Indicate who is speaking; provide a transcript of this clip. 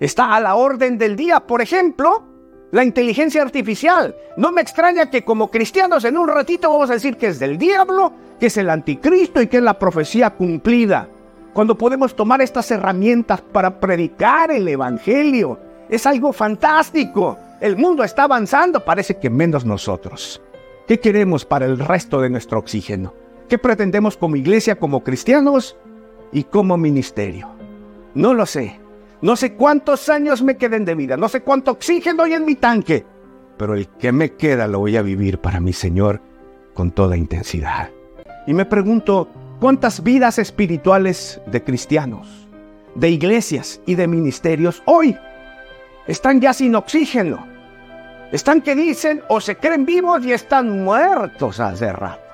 Speaker 1: está a la orden del día. Por ejemplo, la inteligencia artificial. No me extraña que como cristianos en un ratito vamos a decir que es del diablo, que es el anticristo y que es la profecía cumplida. Cuando podemos tomar estas herramientas para predicar el Evangelio, es algo fantástico. El mundo está avanzando, parece que menos nosotros. ¿Qué queremos para el resto de nuestro oxígeno? ¿Qué pretendemos como iglesia, como cristianos y como ministerio? No lo sé. No sé cuántos años me queden de vida, no sé cuánto oxígeno hay en mi tanque, pero el que me queda lo voy a vivir para mi Señor con toda intensidad. Y me pregunto, ¿cuántas vidas espirituales de cristianos, de iglesias y de ministerios hoy están ya sin oxígeno? Están que dicen o se creen vivos y están muertos hace rato.